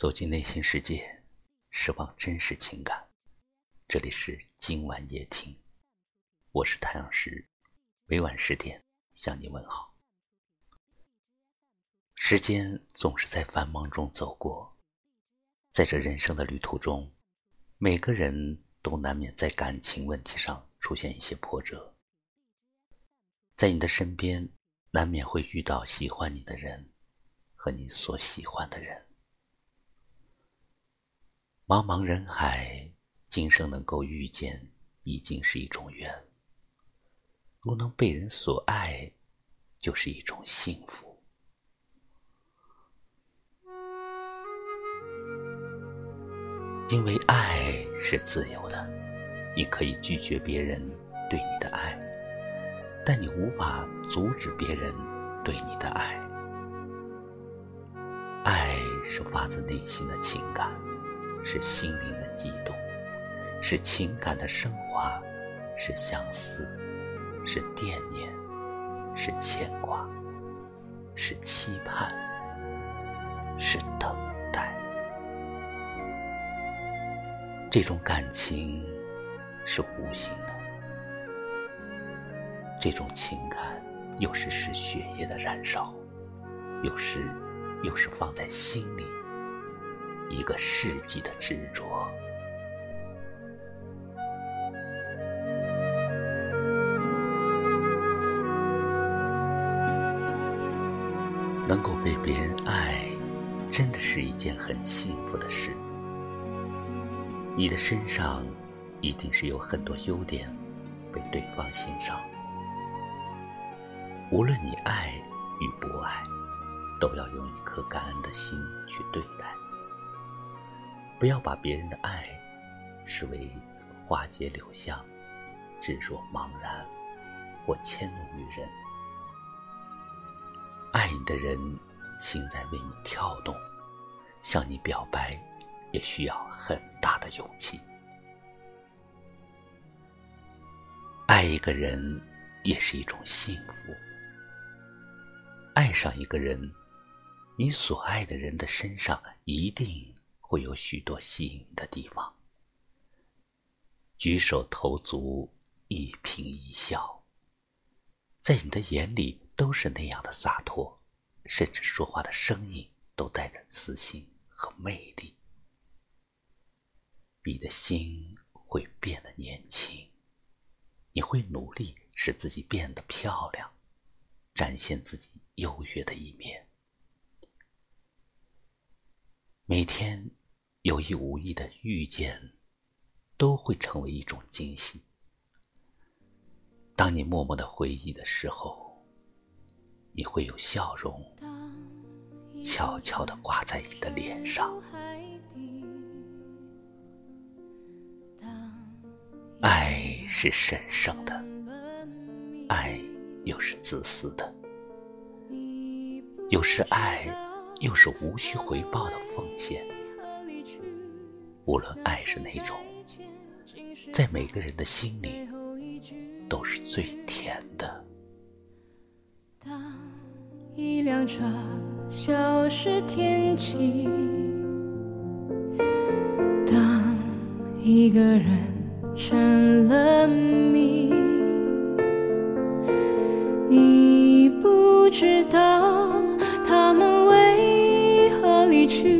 走进内心世界，释放真实情感。这里是今晚夜听，我是太阳石，每晚十点向你问好。时间总是在繁忙中走过，在这人生的旅途中，每个人都难免在感情问题上出现一些波折。在你的身边，难免会遇到喜欢你的人和你所喜欢的人。茫茫人海，今生能够遇见，已经是一种缘。如能被人所爱，就是一种幸福。因为爱是自由的，你可以拒绝别人对你的爱，但你无法阻止别人对你的爱。爱是发自内心的情感。是心灵的悸动，是情感的升华，是相思，是惦念，是牵挂，是期盼，是等待。这种感情是无形的，这种情感有时是血液的燃烧，有时又是放在心里。一个世纪的执着，能够被别人爱，真的是一件很幸福的事。你的身上一定是有很多优点，被对方欣赏。无论你爱与不爱，都要用一颗感恩的心去对待。不要把别人的爱视为花结柳香、执着茫然或迁怒于人。爱你的人心在为你跳动，向你表白也需要很大的勇气。爱一个人也是一种幸福。爱上一个人，你所爱的人的身上一定。会有许多吸引的地方。举手投足、一颦一笑，在你的眼里都是那样的洒脱，甚至说话的声音都带着磁性和魅力。你的心会变得年轻，你会努力使自己变得漂亮，展现自己优越的一面。每天。有意无意的遇见，都会成为一种惊喜。当你默默的回忆的时候，你会有笑容悄悄的挂在你的脸上。爱是神圣的，爱又是自私的，有时爱又是无需回报的奉献。无论爱是哪种，在每个人的心里都是最甜的。当一辆车消失天际，当一个人成了谜，你不知道他们为何离去。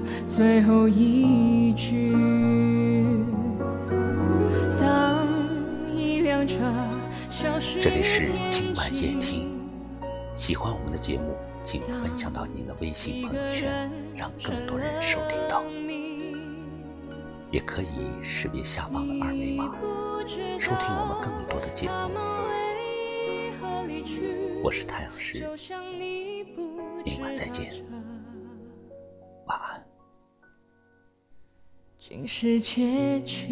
最后一句。当一辆车消失这里是天今晚夜听，喜欢我们的节目，请分享到您的微信朋友圈，让更多人收听到。也可以识别下方的二维码，收听我们更多的节目。我是太阳石，明晚再见，竟是结局。